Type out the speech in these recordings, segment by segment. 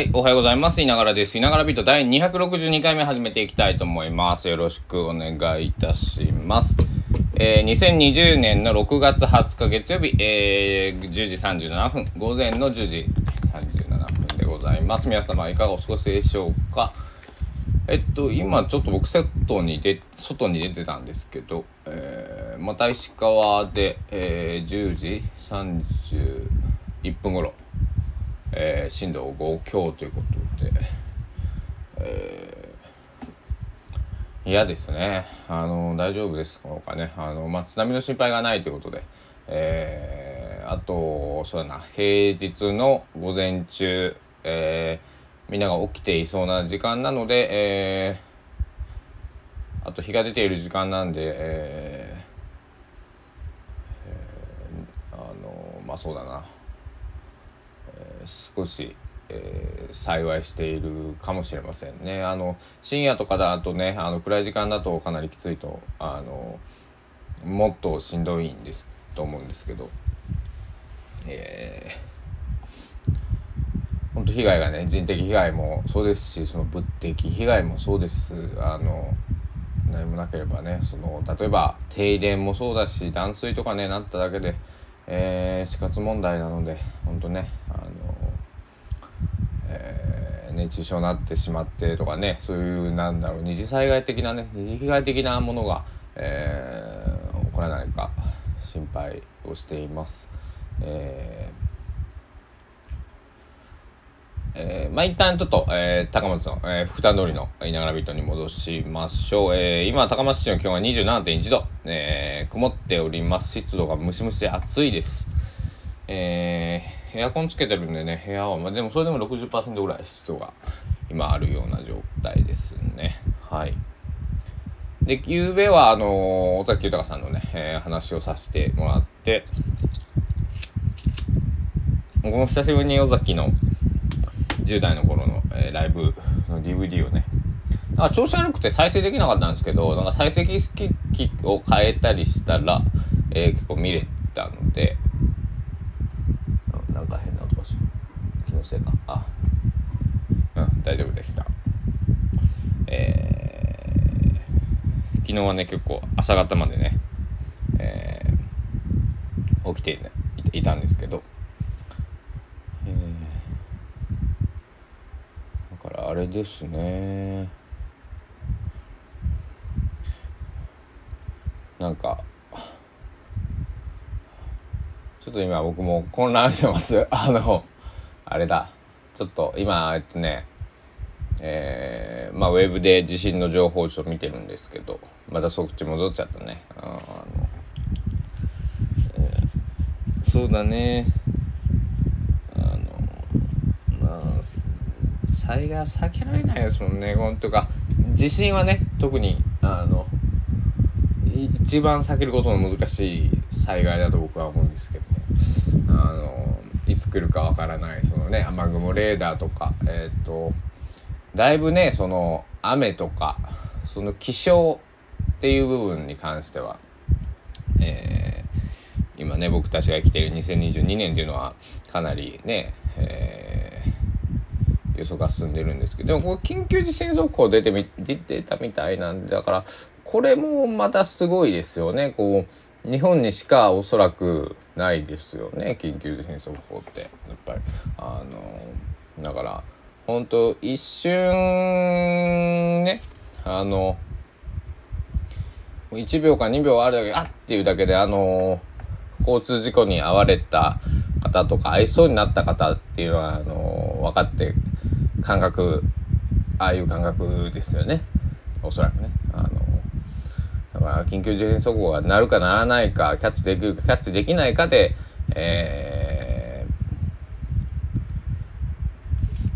はい、おはようございます。いながらです。いながらビート第262回目始めていきたいと思います。よろしくお願いいたします。えー、2020年の6月20日月曜日、えー、10時37分、午前の10時37分でございます。皆様いかがお過ごしでしょうか？えっと、今ちょっと僕外に出、外に出てたんですけど、えー、また石川で、えー、10時31分頃、えー、震度5強ということで、えー、嫌ですね。あの、大丈夫ですかね。あの、まあ、津波の心配がないということで、えー、あと、そうだな、平日の午前中、えー、みんなが起きていそうな時間なので、えー、あと日が出ている時間なんで、えー、えー、あの、まあそうだな。少し、えー、幸いしているかもしれませんね。あの深夜とかだとねあの暗い時間だとかなりきついとあのもっとしんどいんですと思うんですけど、えー、本当被害がね人的被害もそうですしその物的被害もそうですあの何もなければねその例えば停電もそうだし断水とかねなっただけで、えー、死活問題なので本当ね熱中症になってしまってとかねそういうなんだろう二次災害的なね二次被害的なものが、えー、起こらないか心配をしています。えーえー、まあ一旦ちょっと、えー、高松の、えー、福田通りの稲柄ビートに戻しましょう。えー、今、高松市の気温は27.1度、えー、曇っております。湿度がムシムシで暑いです。えーエアコンつけてるんでね、部屋は、まあ、でもそれでも60%ぐらい湿度が今あるような状態ですね。はい。で、ゆうべは、あのー、尾崎豊さんのね、えー、話をさせてもらって、この久しぶりに尾崎の10代の頃の、えー、ライブの DVD をね、なんか調子悪くて再生できなかったんですけど、なんか再生機器を変えたりしたら、えー、結構見れたので、せいか。あ。うん大丈夫でした。えー、昨日はね結構朝方までね、えー、起きていたんですけど、えー、だからあれですね。なんかちょっと今僕も混乱してます。あのあれだ。ちょっと今えっとねえー、まあウェブで地震の情報を見てるんですけどまたそっち戻っちゃったね。あの、えー、そうだね。あのまあ災害は避けられないですもんね。ほんとか地震はね特にあの一番避けることの難しい災害だと僕は思うんですけどあのいつ来るかわからないそのね雨雲レーダーとかえっ、ー、とだいぶねその雨とかその気象っていう部分に関しては、えー、今ね僕たちが生きている2022年っていうのはかなりね、えー、予測が進んでるんですけどでもこ緊急地震速報出てみ出てたみたいなんでだからこれもまたすごいですよね。こう日本にしかおそらくないですよね緊急地震速報って。やっぱり。あのだから本当一瞬ねあの1秒か2秒あるだけあっ！ていうだけであの交通事故に遭われた方とか合いそうになった方っていうのはあの分かって感覚ああいう感覚ですよね。おそらくね。あのだから緊急地震速報が鳴るかならないか、キャッチできるかキャッチできないかで、え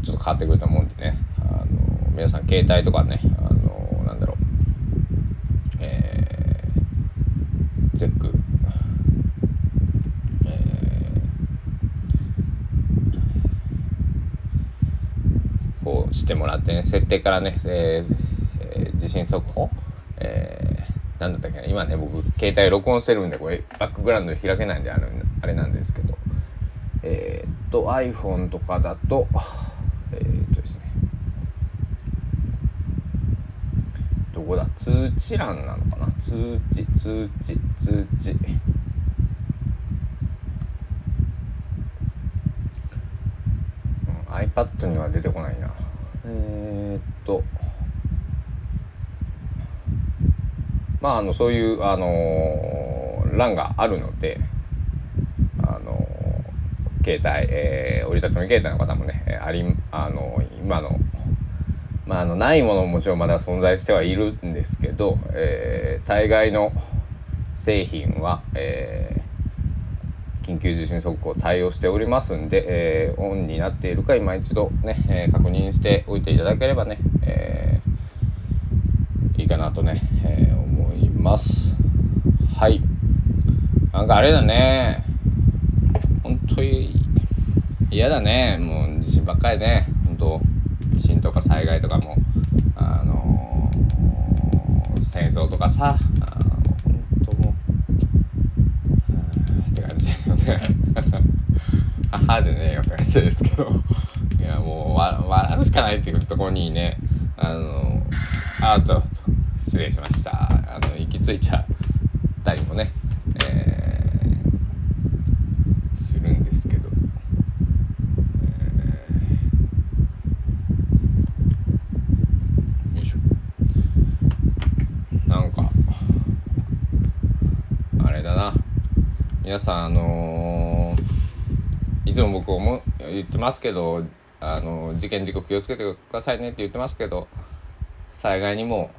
ー、ちょっと変わってくると思うんでね。あの、皆さん携帯とかね、あの、なんだろう、えー、チェック、えー、こうしてもらってね、設定からね、えー、地震速報、えーなんだったっけな今ね僕携帯録音してるんでこれバックグラウンド開けないんであれあれなんですけど。えー、っと iPhone とかだとえー、っとですね。どこだ？通知欄なのかな？通知通知通知。うん iPad には出てこないな。えー、っと。まああのそういうあの、欄があるのであの、携帯、えー、折りたたみ携帯の方もね、ありあの今のまあ、あのないものももちろんまだ存在してはいるんですけど、えー、大概の製品は、えー、緊急地震速報対応しておりますんで、えー、オンになっているか今一度ね、えー、確認しておいていただければね、えー、いいかなとね、ます。はい。なんかあれだね。本当に嫌だね。もう地震ばっかりね。本当地震とか災害とかも。あのー、戦争とかさ。あ本当もう。って感じよね。母じゃねえよって感じですけど。いやもうわ笑うしかないっていうところにねあのアート失礼しました。あの行き着いちゃったりもね、えー、するんですけどなんか。あれだな皆さんあのー、いつも僕思言ってますけどあの事件事故気をつけてくださいねって言ってますけど災害にも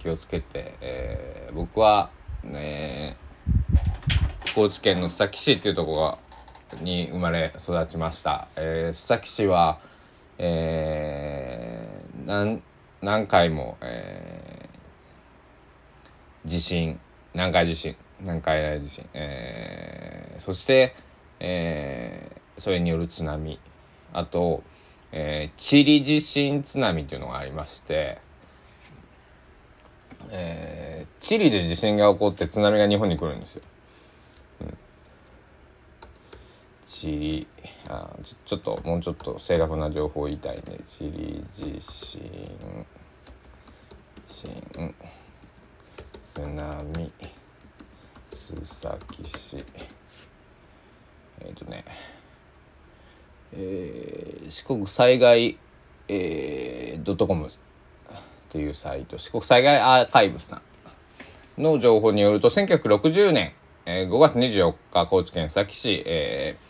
気をつけて、えー、僕はね高知県の須崎市っていうところに生まれ育ちました、えー、須崎市は、えー、何何回も、えー、地震南海地震南海大地震、えー、そして、えー、それによる津波。あと、えー、チリ地震津波っていうのがありまして、えー、チリで地震が起こって津波が日本に来るんですよ。うん、チリあちょちょっともうちょっと正確な情報を言いたいんでチリ地震。震津波。須崎市。えっ、ー、とねえー、四国災害、えー、ドットコムというサイト四国災害アーカイブさんの情報によると1960年、えー、5月24日高知県須崎市、えー、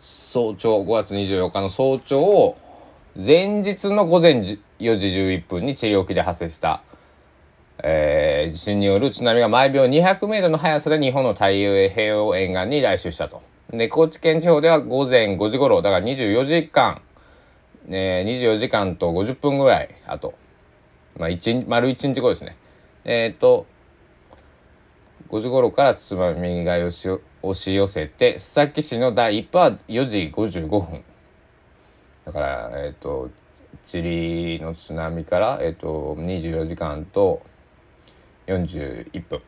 早朝5月24日の早朝を前日の午前4時11分に治療機で発生したえー、地震による津波が毎秒200メートルの速さで日本の太平洋沿岸に来襲したと。で、高知県地方では午前5時頃、だから24時間、えー、24時間と50分ぐらい、あと、まあ、1、丸1日後ですね。えっ、ー、と、5時頃から津波が押し押し寄せて、須崎市の第1波は4時55分。だから、えっ、ー、と、チリの津波から、えっ、ー、と、24時間と、41分。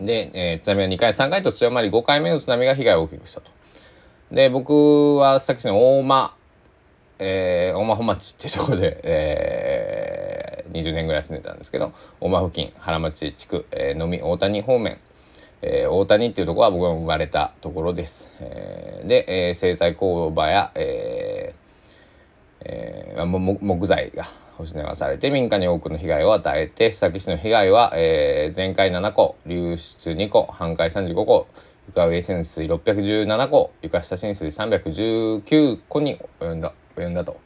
で、えー、津波は2回、3回と強まり、5回目の津波が被害を大きくしたと。で、僕はさっきの大間、えー、大間本町っていうところで、えー、20年ぐらい住んでたんですけど、大間付近、原町地区、えー、み大谷方面、えー、大谷っていうところは僕が生まれたところです。えー、で、えー、製材工場や、えーえー、木材が保守はされて民家に多くの被害を与えて、須崎市の被害は、えー、全壊7個、流出2個、半壊35個、床上浸水617個、床下浸水319個に及んだ、及んだと、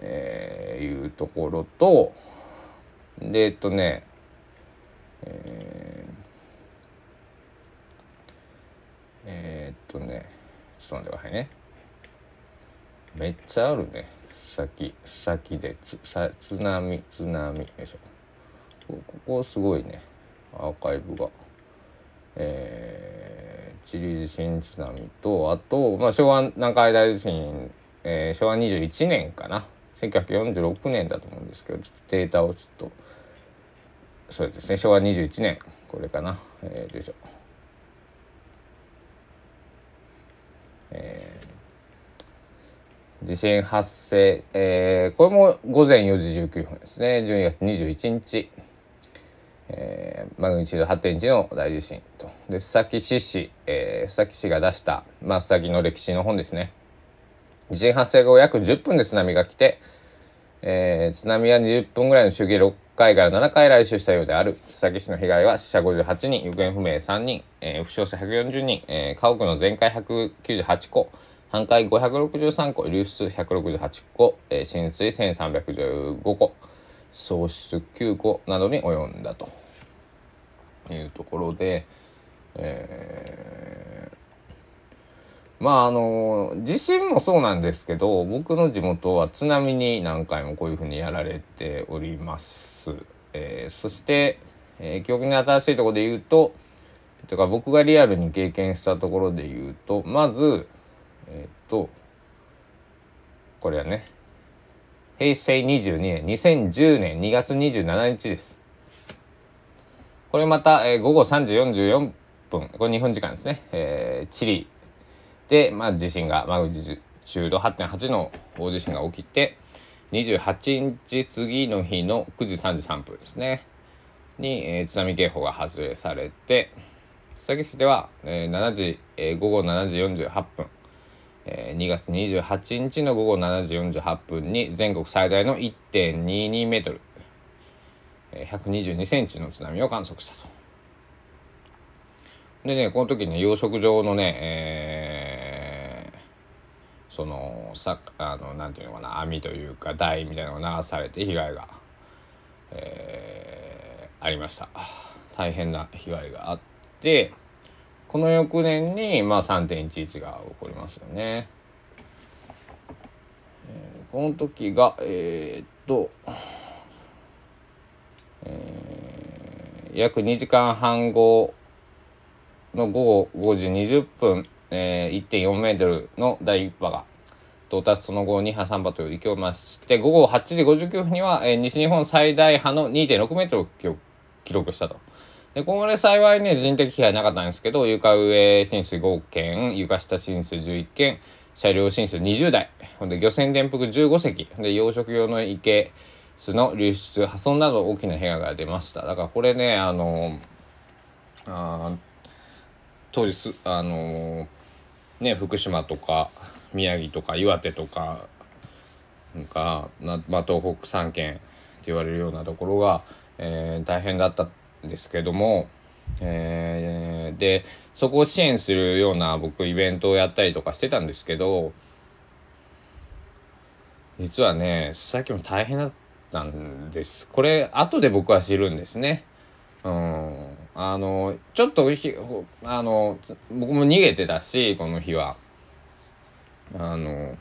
えー、いうところと、で、えっとね、えー、えー、っとね、ちょっと待ってくださいね。めっちゃあるね。先先でつさ津波津波。よいしょ。ここすごいね。アーカイブが。えー、チリ地震津波とあと、まあ、昭和南海大地震、えー、昭和21年かな。1946年だと思うんですけどちょっとデータをちょっとそうですね昭和21年これかな。えー、よいしょ。えー地震発生、えー、これも午前4時19分ですね。12月21日、えー、マグニチュード8.1の大地震と。で須崎市市、えー、須崎市が出した、まあ、須崎の歴史の本ですね。地震発生後約10分で津波が来て、えー、津波は20分ぐらいの周期6回から7回来襲したようである。須崎市の被害は死者58人行方不明3人、えー、負傷者140人、えー、家屋の全壊198個半壊563個、流出168個、えー、浸水1315個、喪失9個などに及んだというところで、えー、まああの地震もそうなんですけど僕の地元は津波に何回もこういうふうにやられております。えー、そして、えー、記憶に新しいところで言うととか僕がリアルに経験したところで言うとまずえっ、とこれはね平成22年2010年2月27日です。これまた、えー、午後3時44分これ日本時間ですね、えー、チリ。で、まあ、地震がマグニチュード8.8の大地震が起きて28日次の日の9時33分ですね。に、えー、津波警報が発令されて須崎市では、えー、7時、えー、午後7時48分。え2月28日の午後7時48分に全国最大の1.22メートル、え122センチの津波を観測したと。でね、この時ね、養殖場のね、えー、その、さ、あの、なんていうのかな、網というか台みたいなのが流されて被害が、えー、ありました。大変な被害があって、この翌年に、まあ、3.11が起こりますよね。この時がえー、っと、えー、約2時間半後の午後5時20分、えー、1.4メートルの第1波が到達その後2波3波という勢いまして午後8時59分には、えー、西日本最大波の2.6メートルを記録したと。で、これ幸いね、人的被害なかったんですけど、床上浸水5件、床下浸水11件、車両浸水20台、ほんで漁船転覆15隻、で、養殖用の池巣の流出、破損など大きな被害が出ました。だからこれね、あの、あ当時す、あの、ね、福島とか宮城とか岩手とかが、まあ、東北3県って言われるようなところが、えー、大変だったですけども、えー、でそこを支援するような僕イベントをやったりとかしてたんですけど実はねさっきも大変だったんです。これ後で僕は知るんですね。うん。あのちょっとあの僕も逃げてたしこの日は。あの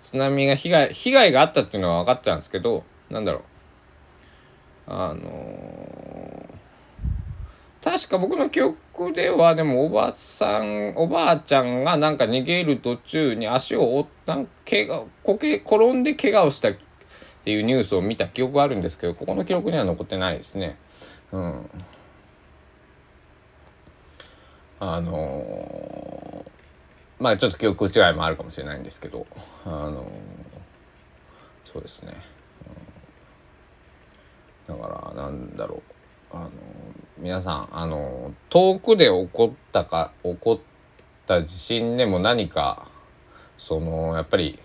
津波が被害被害があったっていうのは分かってたんですけどなんだろう。あの確か僕の記憶ではでもおばさんおばあちゃんがなんか逃げる途中に足を折った怪我こけ転んで怪我をしたっていうニュースを見た記憶があるんですけどここの記録には残ってないですね。うん、あのー、まあちょっと記憶違いもあるかもしれないんですけどあのー、そうですね。だからなんだろうあの皆さんあの遠くで起こったか起こった地震でも何かそのやっぱり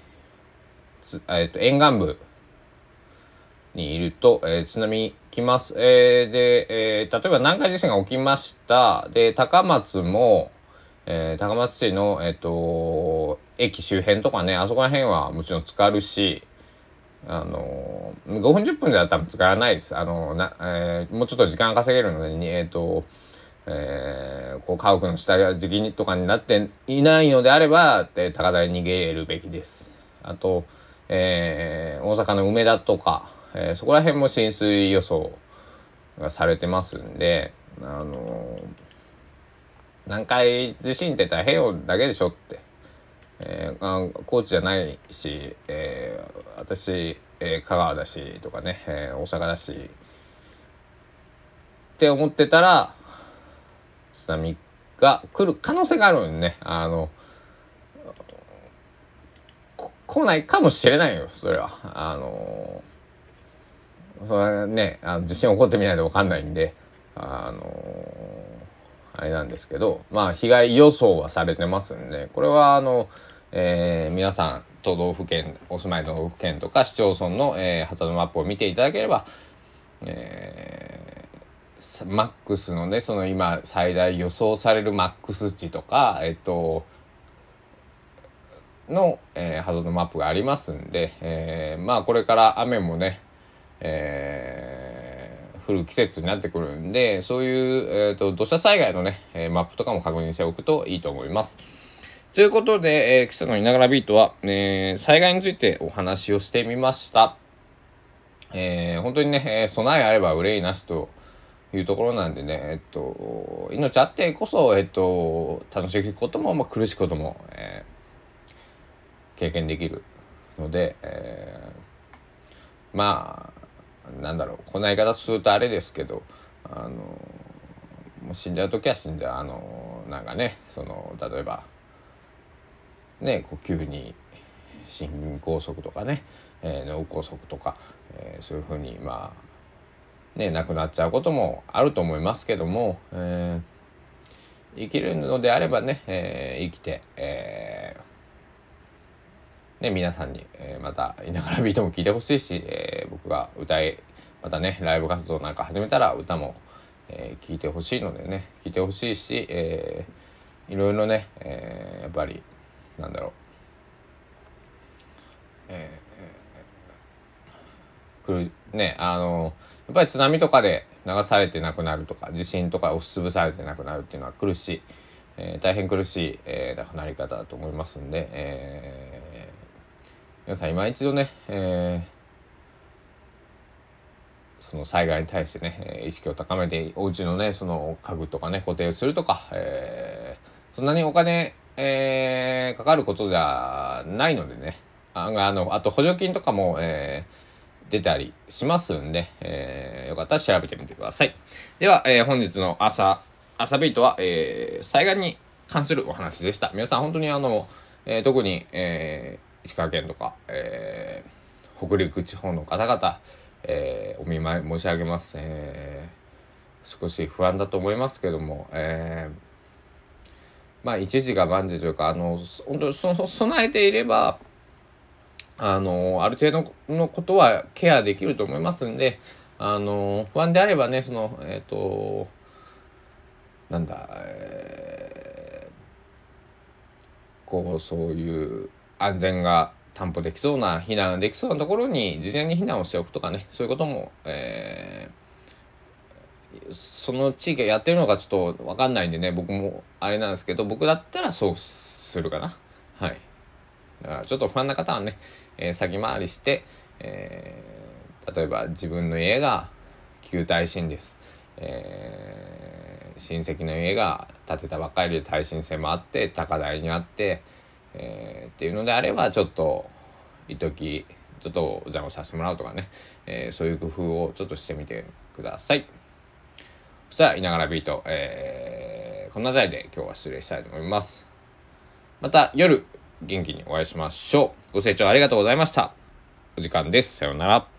えーと、沿岸部にいると、えー、津波来ます。えー、で、えー、例えば南海地震が起きました。で、高松も、えー、高松市の、えっ、と、駅周辺とかね、あそこら辺はもちろん浸かるし、あの5分10分では多分使わないです。あのな、えー、もうちょっと時間稼げるので、えっ、ー、と、えー、こう家屋の下敷きとかになっていないのであれば、えー、高台に逃げるべきです。あと、えー、大阪の梅田とか、えー、そこら辺も浸水予想がされてますんで、あのー、南海地震って太平洋だけでしょって。えー、あ高知じゃないし、えー、私、えー、香川だしとかね、えー、大阪だしって思ってたら津波が来る可能性があるんでねあの来ないかもしれないよ、それは。あの、それはね、あの地震起こってみないとわかんないんで、あの、あれなんですけど、まあ、被害予想はされてますんで、これは、あの、えー、皆さん、都道府県、お住まいの都道府県とか市町村の、えー、ハザードマップを見ていただければ、えー、マックスのね、その今、最大予想されるマックス値とか、えっと、の、えー、ハザードマップがありますんで、えー、まあこれから雨もね、えー、降る季節になってくるんで、そういう、えーと、土砂災害のね、えマップとかも確認しておくといいと思います。ということで、えー、今朝のいながらビートは、えー、災害についてお話をしてみました。えー、本当にね、え備えあれば憂いなしというところなんでね、えっと、命あってこそ、えっと、楽しいことも、まあ、苦しいことも、え経験できるので、え、まあなんだろうこな言い方するとあれですけどあのもう死んじゃう時は死んじゃう。あのなんかねその例えばね呼吸に心梗塞とかね、えー、脳梗塞とか、えー、そういうふうにまあね亡くなっちゃうこともあると思いますけども、えー、生きるのであればね、えー、生きて、えーね、皆さんに、えー、また、いながらビートも聴いてほしいし、えー、僕が歌い、またね、ライブ活動なんか始めたら歌も、えー、聴いてほしいのでね、聴いてほしいし、えー、いろいろね、えー、やっぱり、なんだろう、えー、来る、ね、あの、やっぱり津波とかで流されて亡くなるとか、地震とか押しつぶされて亡くなるっていうのは苦しい、えー、大変苦しい、えー、亡くなり方だと思いますんで、えー皆さん今一度ね、えー、その災害に対してね意識を高めてお家のねその家具とかね固定するとか、えー、そんなにお金、えー、かかることじゃないのでねあのあと補助金とかも、えー、出たりしますんで、えー、よかったら調べてみてください。では、えー、本日の朝、朝ビートは、えー、災害に関するお話でした。皆さん本当にあの、えー、特に、えー、石川県とか、えー、北陸地方の方々、えー、お見舞い申し上げます、えー、少し不安だと思いますけども、えー、まあ一時が万事というかあの本当その備えていればあのある程度のことはケアできると思いますんであの不安であればねそのえっ、ー、となんだ、えー、こうそういう安全が担保できそうな避難できそうなところに事前に避難をしておくとかね。そういうことも、えー、その地域がやってるのかちょっと分かんないんでね。僕もあれなんですけど僕だったらそうするかな。はい。だからちょっと不安な方はね、えー、先回りして、えー、例えば自分の家が旧耐震です、えー、親戚の家が建てたばっかりで耐震性もあって高台にあってえー、っていうのであればちょっと一時ちょっとお邪魔させてもらうとかね、えー、そういう工夫をちょっとしてみてください。そしたら、いながらビート、えー、この辺りで今日は失礼したいと思います。また夜、元気にお会いしましょう。ご清聴ありがとうございました。お時間です。さようなら。